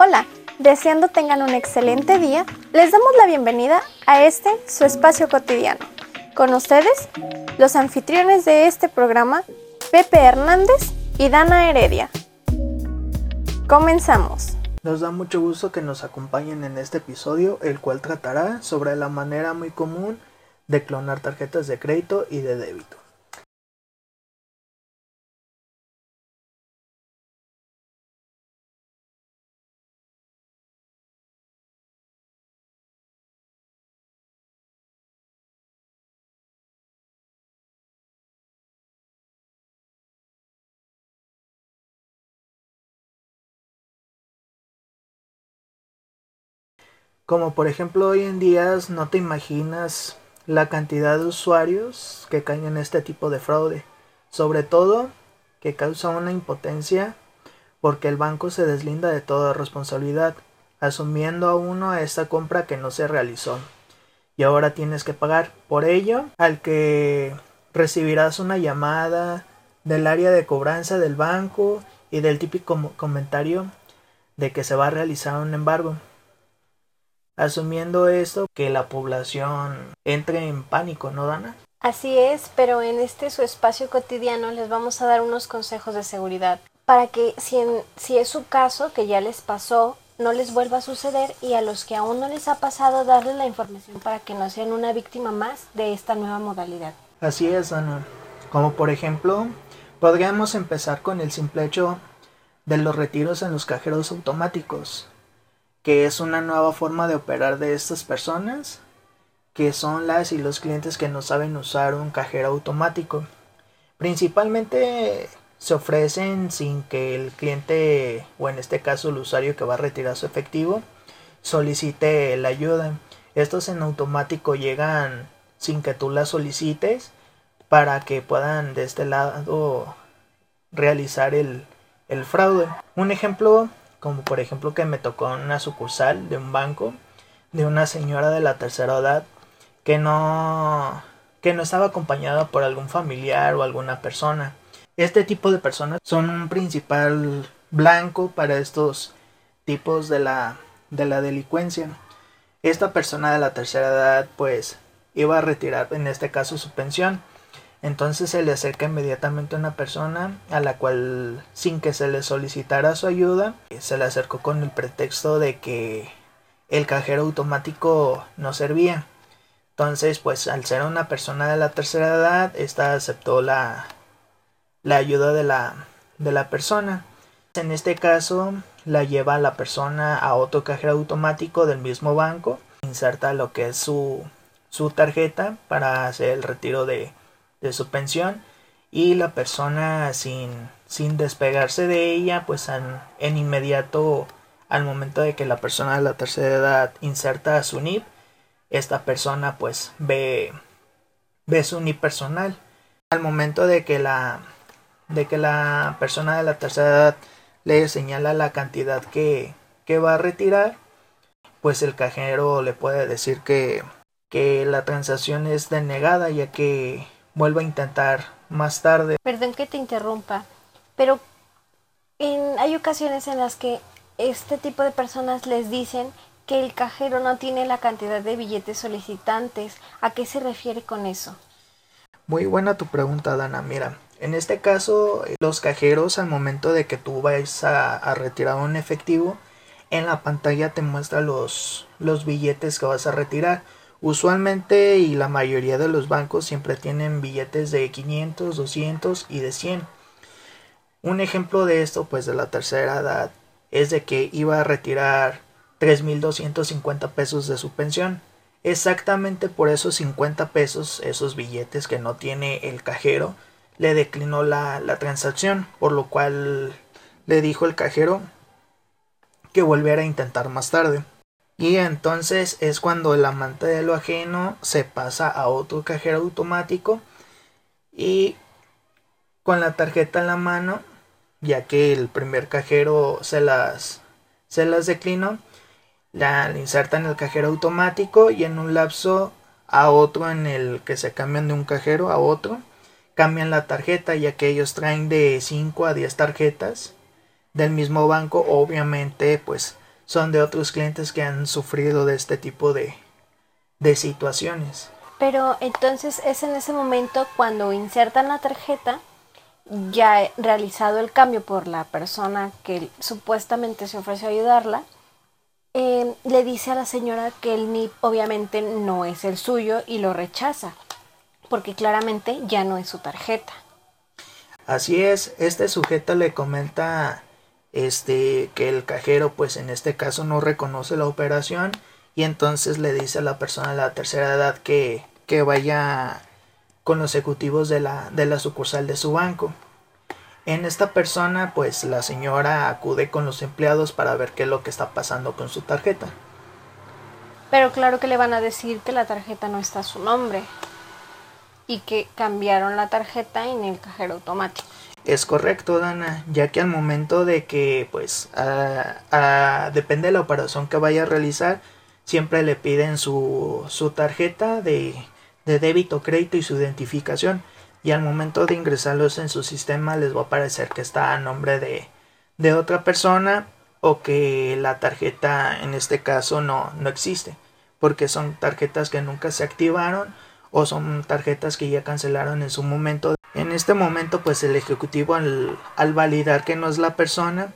Hola, deseando tengan un excelente día, les damos la bienvenida a este, su espacio cotidiano. Con ustedes, los anfitriones de este programa, Pepe Hernández y Dana Heredia. Comenzamos. Nos da mucho gusto que nos acompañen en este episodio, el cual tratará sobre la manera muy común de clonar tarjetas de crédito y de débito. Como por ejemplo hoy en día no te imaginas la cantidad de usuarios que caen en este tipo de fraude. Sobre todo que causa una impotencia porque el banco se deslinda de toda responsabilidad, asumiendo a uno a esta compra que no se realizó. Y ahora tienes que pagar por ello al que recibirás una llamada del área de cobranza del banco y del típico comentario de que se va a realizar un embargo asumiendo esto que la población entre en pánico, ¿no, Dana? Así es, pero en este su espacio cotidiano les vamos a dar unos consejos de seguridad para que si, si es su caso, que ya les pasó, no les vuelva a suceder y a los que aún no les ha pasado darles la información para que no sean una víctima más de esta nueva modalidad. Así es, Dana. Como por ejemplo, podríamos empezar con el simple hecho de los retiros en los cajeros automáticos que es una nueva forma de operar de estas personas, que son las y los clientes que no saben usar un cajero automático. Principalmente se ofrecen sin que el cliente, o en este caso el usuario que va a retirar su efectivo, solicite la ayuda. Estos en automático llegan sin que tú la solicites para que puedan de este lado realizar el, el fraude. Un ejemplo como por ejemplo que me tocó una sucursal de un banco de una señora de la tercera edad que no que no estaba acompañada por algún familiar o alguna persona. Este tipo de personas son un principal blanco para estos tipos de la de la delincuencia. Esta persona de la tercera edad pues iba a retirar en este caso su pensión entonces se le acerca inmediatamente a una persona a la cual sin que se le solicitara su ayuda, se le acercó con el pretexto de que el cajero automático no servía. Entonces, pues al ser una persona de la tercera edad, esta aceptó la, la ayuda de la, de la persona. En este caso, la lleva la persona a otro cajero automático del mismo banco, inserta lo que es su, su tarjeta para hacer el retiro de, de su pensión y la persona sin, sin despegarse de ella pues en, inmediato al momento de que la persona de la tercera edad inserta su NIP esta persona pues ve ve su NIP personal. Al momento de que la de que la persona de la tercera edad le señala la cantidad que, que va a retirar pues el cajero le puede decir que, que la transacción es denegada ya que vuelvo a intentar más tarde. Perdón que te interrumpa, pero en, hay ocasiones en las que este tipo de personas les dicen que el cajero no tiene la cantidad de billetes solicitantes. ¿A qué se refiere con eso? Muy buena tu pregunta, Dana. Mira, en este caso, los cajeros al momento de que tú vayas a, a retirar un efectivo, en la pantalla te muestra los, los billetes que vas a retirar. Usualmente y la mayoría de los bancos siempre tienen billetes de 500, 200 y de 100. Un ejemplo de esto, pues de la tercera edad, es de que iba a retirar 3.250 pesos de su pensión. Exactamente por esos 50 pesos, esos billetes que no tiene el cajero, le declinó la, la transacción, por lo cual le dijo el cajero que volviera a intentar más tarde. Y entonces es cuando el amante de lo ajeno se pasa a otro cajero automático y con la tarjeta en la mano, ya que el primer cajero se las, se las declinó, la inserta en el cajero automático y en un lapso a otro en el que se cambian de un cajero a otro, cambian la tarjeta ya que ellos traen de 5 a 10 tarjetas del mismo banco, obviamente pues son de otros clientes que han sufrido de este tipo de, de situaciones. Pero entonces es en ese momento cuando insertan la tarjeta, ya realizado el cambio por la persona que supuestamente se ofreció a ayudarla, eh, le dice a la señora que el NIP obviamente no es el suyo y lo rechaza, porque claramente ya no es su tarjeta. Así es, este sujeto le comenta este que el cajero pues en este caso no reconoce la operación y entonces le dice a la persona de la tercera edad que, que vaya con los ejecutivos de la, de la sucursal de su banco. En esta persona, pues la señora acude con los empleados para ver qué es lo que está pasando con su tarjeta. Pero claro que le van a decir que la tarjeta no está a su nombre y que cambiaron la tarjeta en el cajero automático. Es correcto, Dana, ya que al momento de que, pues, depende de la operación que vaya a realizar, siempre le piden su, su tarjeta de, de débito, crédito y su identificación y al momento de ingresarlos en su sistema les va a aparecer que está a nombre de, de otra persona o que la tarjeta en este caso no, no existe porque son tarjetas que nunca se activaron o son tarjetas que ya cancelaron en su momento. En este momento pues el ejecutivo al, al validar que no es la persona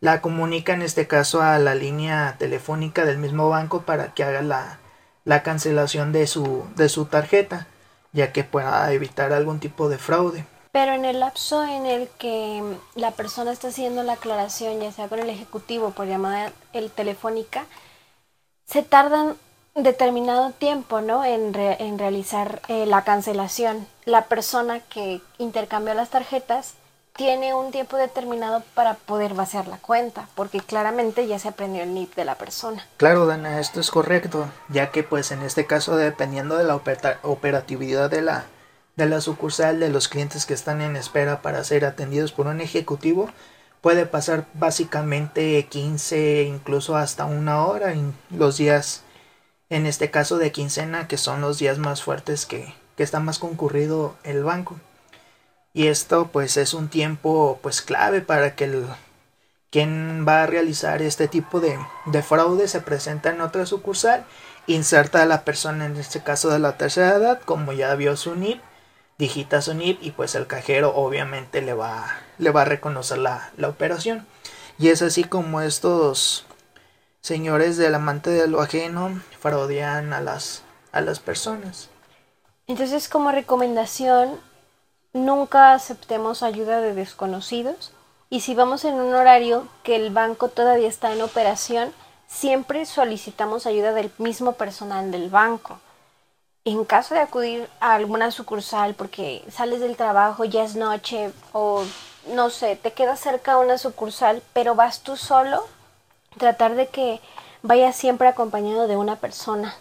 la comunica en este caso a la línea telefónica del mismo banco para que haga la, la cancelación de su, de su tarjeta ya que pueda evitar algún tipo de fraude. Pero en el lapso en el que la persona está haciendo la aclaración, ya sea con el ejecutivo por llamada el telefónica, se tardan determinado tiempo, ¿no? En, en realizar eh, la cancelación. La persona que intercambió las tarjetas tiene un tiempo determinado para poder vaciar la cuenta, porque claramente ya se aprendió el NIP de la persona. Claro, Dana, esto es correcto, ya que pues en este caso dependiendo de la operatividad de la de la sucursal de los clientes que están en espera para ser atendidos por un ejecutivo, puede pasar básicamente 15 incluso hasta una hora en los días en este caso de quincena que son los días más fuertes que, que está más concurrido el banco. Y esto pues es un tiempo pues clave para que el quien va a realizar este tipo de, de fraude se presenta en otra sucursal inserta a la persona en este caso de la tercera edad como ya vio su NIP digita su NIP y pues el cajero obviamente le va, le va a reconocer la, la operación. Y es así como estos señores del amante de lo ajeno fraudean a las, a las personas entonces como recomendación nunca aceptemos ayuda de desconocidos y si vamos en un horario que el banco todavía está en operación, siempre solicitamos ayuda del mismo personal del banco. En caso de acudir a alguna sucursal porque sales del trabajo, ya es noche o no sé, te quedas cerca a una sucursal, pero vas tú solo, tratar de que vayas siempre acompañado de una persona.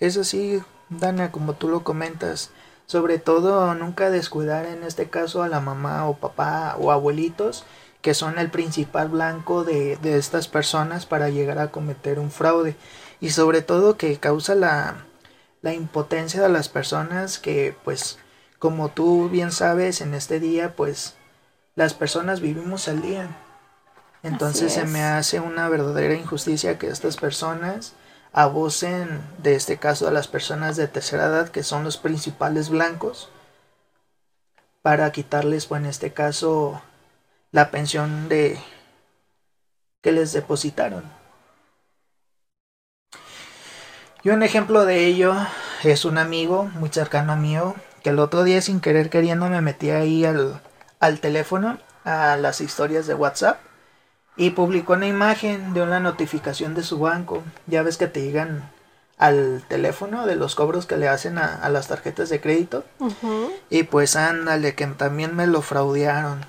Eso sí, Dana, como tú lo comentas, sobre todo nunca descuidar en este caso a la mamá o papá o abuelitos que son el principal blanco de, de estas personas para llegar a cometer un fraude y sobre todo que causa la, la impotencia de las personas que pues como tú bien sabes en este día pues las personas vivimos al día entonces se me hace una verdadera injusticia que estas personas abusen de este caso a las personas de tercera edad que son los principales blancos para quitarles pues en este caso la pensión de que les depositaron. Y un ejemplo de ello es un amigo muy cercano a mí que el otro día sin querer queriendo me metí ahí al, al teléfono a las historias de WhatsApp y publicó una imagen de una notificación de su banco. Ya ves que te llegan al teléfono de los cobros que le hacen a, las tarjetas de crédito. Y pues ándale, que también me lo fraudearon.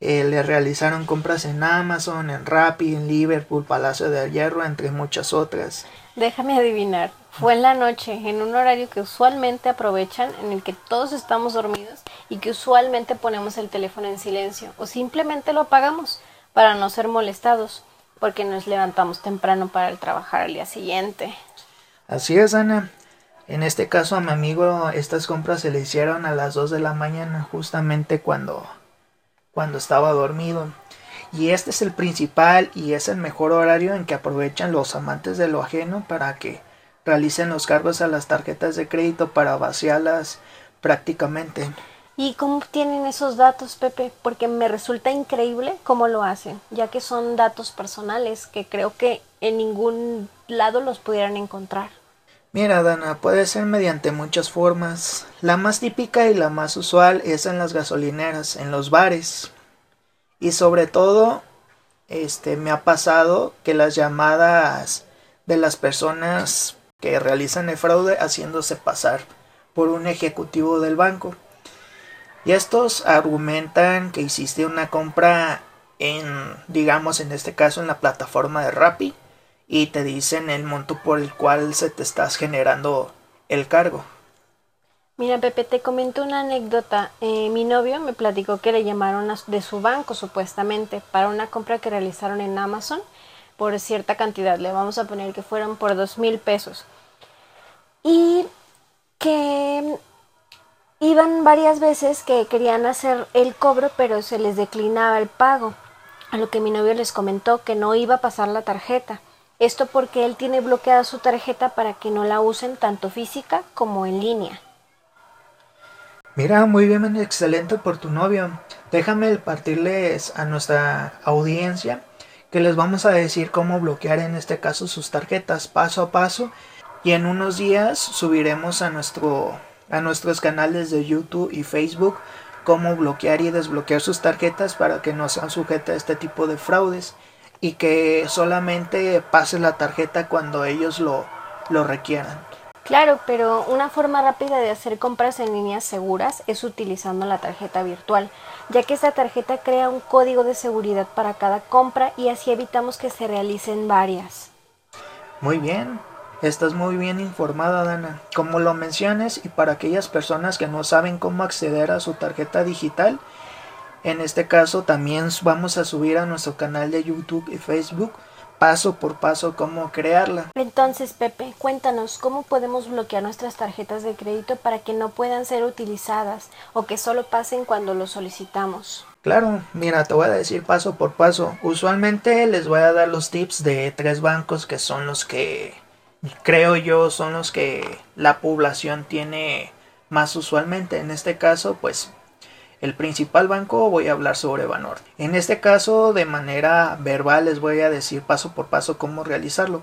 Eh, le realizaron compras en Amazon, en Rappi, en Liverpool, Palacio de Hierro, entre muchas otras. Déjame adivinar, fue en la noche, en un horario que usualmente aprovechan, en el que todos estamos dormidos y que usualmente ponemos el teléfono en silencio o simplemente lo apagamos para no ser molestados, porque nos levantamos temprano para trabajar al día siguiente. Así es, Ana. En este caso a mi amigo estas compras se le hicieron a las 2 de la mañana, justamente cuando, cuando estaba dormido. Y este es el principal y es el mejor horario en que aprovechan los amantes de lo ajeno para que realicen los cargos a las tarjetas de crédito para vaciarlas prácticamente. ¿Y cómo tienen esos datos, Pepe? Porque me resulta increíble cómo lo hacen, ya que son datos personales que creo que en ningún lado los pudieran encontrar. Mira, Dana, puede ser mediante muchas formas. La más típica y la más usual es en las gasolineras, en los bares. Y sobre todo, este me ha pasado que las llamadas de las personas que realizan el fraude haciéndose pasar por un ejecutivo del banco. Y estos argumentan que hiciste una compra en, digamos en este caso, en la plataforma de Rappi y te dicen el monto por el cual se te estás generando el cargo. Mira, Pepe, te comento una anécdota. Eh, mi novio me platicó que le llamaron de su banco supuestamente para una compra que realizaron en Amazon por cierta cantidad. Le vamos a poner que fueron por dos mil pesos. Y que iban varias veces que querían hacer el cobro, pero se les declinaba el pago. A lo que mi novio les comentó que no iba a pasar la tarjeta. Esto porque él tiene bloqueada su tarjeta para que no la usen tanto física como en línea. Mira, muy bien, excelente por tu novio. Déjame partirles a nuestra audiencia que les vamos a decir cómo bloquear en este caso sus tarjetas paso a paso y en unos días subiremos a nuestro a nuestros canales de YouTube y Facebook cómo bloquear y desbloquear sus tarjetas para que no sean sujetas a este tipo de fraudes y que solamente pase la tarjeta cuando ellos lo, lo requieran. Claro, pero una forma rápida de hacer compras en líneas seguras es utilizando la tarjeta virtual, ya que esta tarjeta crea un código de seguridad para cada compra y así evitamos que se realicen varias. Muy bien, estás muy bien informada, Dana. Como lo menciones y para aquellas personas que no saben cómo acceder a su tarjeta digital, en este caso también vamos a subir a nuestro canal de YouTube y Facebook paso por paso cómo crearla. Entonces, Pepe, cuéntanos cómo podemos bloquear nuestras tarjetas de crédito para que no puedan ser utilizadas o que solo pasen cuando lo solicitamos. Claro, mira, te voy a decir paso por paso. Usualmente les voy a dar los tips de tres bancos que son los que creo yo son los que la población tiene más usualmente. En este caso, pues el principal banco voy a hablar sobre Banorte. En este caso, de manera verbal, les voy a decir paso por paso cómo realizarlo.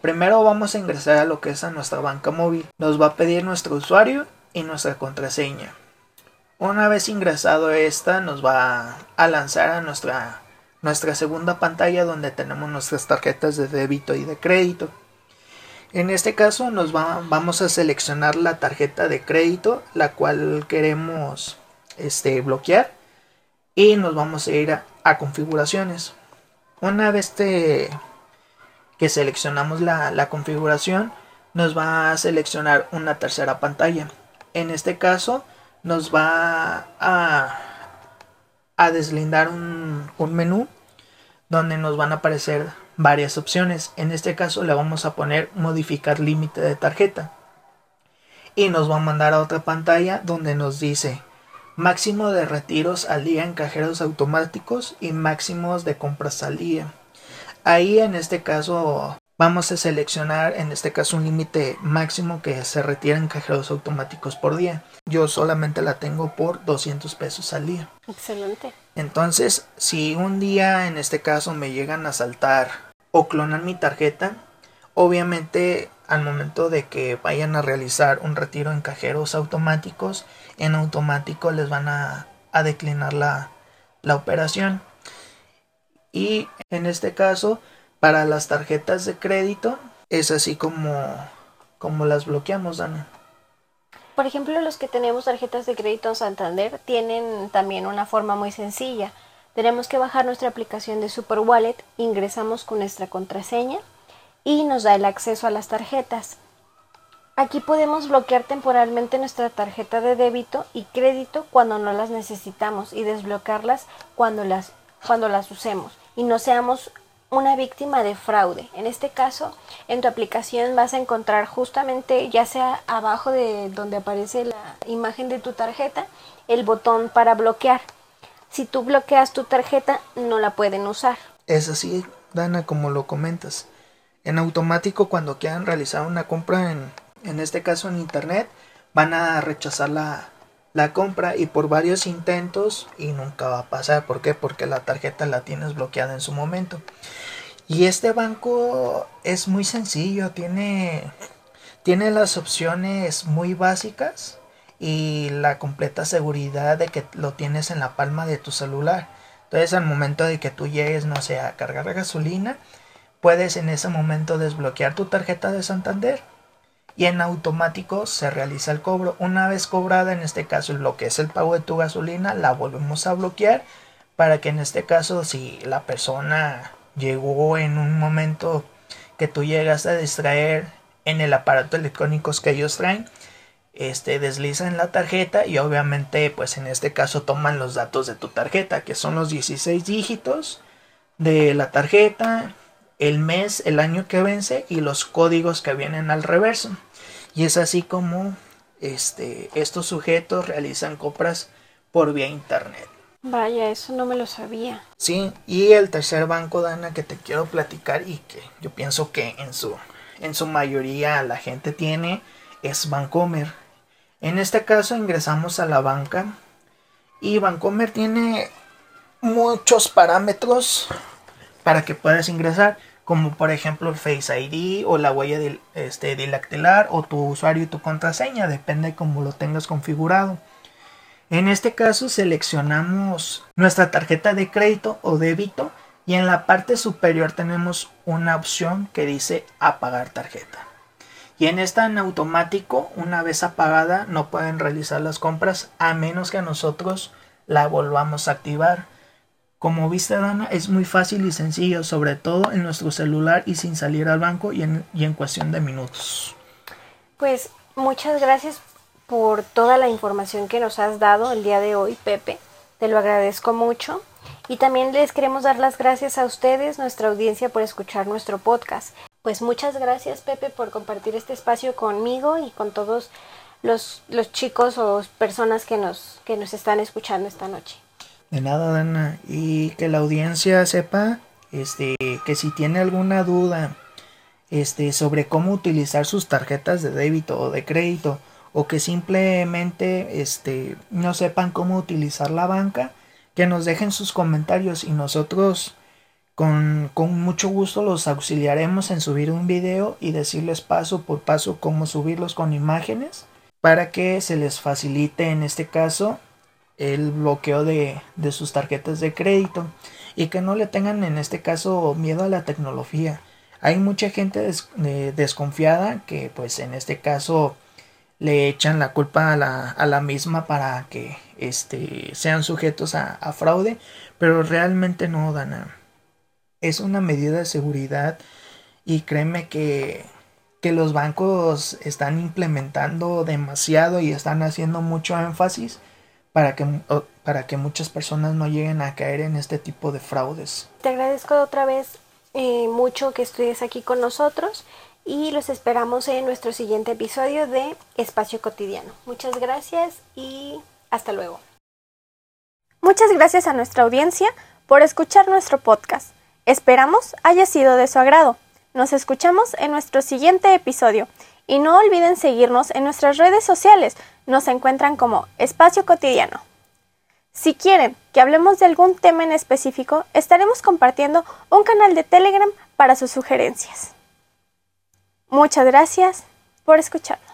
Primero vamos a ingresar a lo que es a nuestra banca móvil. Nos va a pedir nuestro usuario y nuestra contraseña. Una vez ingresado esta, nos va a lanzar a nuestra, nuestra segunda pantalla donde tenemos nuestras tarjetas de débito y de crédito. En este caso nos vamos a seleccionar la tarjeta de crédito, la cual queremos este, bloquear y nos vamos a ir a, configuraciones. Una vez que seleccionamos la, configuración, nos va a seleccionar una tercera pantalla. En este caso, nos va a, deslindar un menú donde nos van a aparecer varias opciones. En este caso le vamos a poner modificar límite de tarjeta. Y nos va a mandar a otra pantalla donde nos dice máximo de retiros al día en cajeros automáticos y máximos de compras al día. Ahí en este caso vamos a seleccionar en este caso un límite máximo que se retira en cajeros automáticos por día. Yo solamente la tengo por 200 pesos al día. Excelente. Entonces, si un día en este caso me llegan a saltar o clonar mi tarjeta, obviamente al momento de que vayan a realizar un retiro en cajeros automáticos, en automático les van a, declinar la, operación. Y en este caso, para las tarjetas de crédito, es así como, como las bloqueamos, Dana. Por ejemplo, los que tenemos tarjetas de crédito en Santander tienen también una forma muy sencilla. Tenemos que bajar nuestra aplicación de Super Wallet, ingresamos con nuestra contraseña y nos da el acceso a las tarjetas. Aquí podemos bloquear temporalmente nuestra tarjeta de débito y crédito cuando no las necesitamos y desbloquearlas cuando las, cuando las usemos y no seamos una víctima de fraude. En este caso, en tu aplicación vas a encontrar justamente, ya sea abajo de donde aparece la imagen de tu tarjeta, el botón para bloquear. Si tú bloqueas tu tarjeta no la pueden usar. Es así, Dana, como lo comentas. En automático cuando quieran realizar una compra en, en este caso en internet van a rechazar la, la compra y por varios intentos y nunca va a pasar. ¿Por qué? Porque la tarjeta la tienes bloqueada en su momento. Y este banco es muy sencillo, tiene, tiene las opciones muy básicas y la completa seguridad de que lo tienes en la palma de tu celular. Entonces al momento de que tú llegues, no sé, a cargar gasolina, puedes en ese momento desbloquear tu tarjeta de Santander y en automático se realiza el cobro. Una vez cobrada, en este caso lo que es el pago de tu gasolina, la volvemos a bloquear para que en este caso si la persona llegó en un momento que tú llegas a distraer en el aparato electrónico que ellos traen, este deslizan la tarjeta y obviamente pues en este caso toman los datos de tu tarjeta que son los 16 dígitos de la tarjeta el mes, el año que vence y los códigos que vienen al reverso. Y es así como este, estos sujetos realizan compras por vía internet. Vaya, eso no me lo sabía. Sí, y el tercer banco, Dana, que te quiero platicar y que yo pienso que en su, en su mayoría la gente tiene, es Bancomer. En este caso ingresamos a la banca y Bancomer tiene muchos parámetros para que puedas ingresar como por ejemplo el Face ID o la huella de, este, o tu usuario y tu contraseña, depende de cómo lo tengas configurado. En este caso seleccionamos nuestra tarjeta de crédito o débito y en la parte superior tenemos una opción que dice apagar tarjeta. Y en esta en automático, una vez apagada, no pueden realizar las compras a menos que nosotros la volvamos a activar. Como viste, Dana, es muy fácil y sencillo, sobre todo en nuestro celular y sin salir al banco y en, y en cuestión de minutos. Pues muchas gracias por toda la información que nos has dado el día de hoy, Pepe. Te lo agradezco mucho. Y también les queremos dar las gracias a ustedes, nuestra audiencia, por escuchar nuestro podcast. Pues muchas gracias, Pepe, por compartir este espacio conmigo y con todos los, los chicos o personas que nos, que nos están escuchando esta noche. De nada, Dana. Y que la audiencia sepa este, que si tiene alguna duda este, sobre cómo utilizar sus tarjetas de débito o de crédito, o que simplemente este, no sepan cómo utilizar la banca, que nos dejen sus comentarios y nosotros con, mucho gusto los auxiliaremos en subir un video y decirles paso por paso cómo subirlos con imágenes para que se les facilite en este caso el bloqueo de, sus tarjetas de crédito y que no le tengan en este caso miedo a la tecnología. Hay mucha gente desconfiada que pues en este caso le echan la culpa a la, misma para que este, sean sujetos a, fraude, pero realmente no, Dana. Es una medida de seguridad y créeme que, que los bancos están implementando demasiado y están haciendo mucho énfasis para que, para que muchas personas no lleguen a caer en este tipo de fraudes. Te agradezco otra vez eh, mucho que estés aquí con nosotros y los esperamos en nuestro siguiente episodio de Espacio Cotidiano. Muchas gracias y hasta luego. Muchas gracias a nuestra audiencia por escuchar nuestro podcast. Esperamos haya sido de su agrado. Nos escuchamos en nuestro siguiente episodio y no olviden seguirnos en nuestras redes sociales nos encuentran como Espacio Cotidiano. Si quieren que hablemos de algún tema en específico, estaremos compartiendo un canal de Telegram para sus sugerencias. Muchas gracias por escucharnos.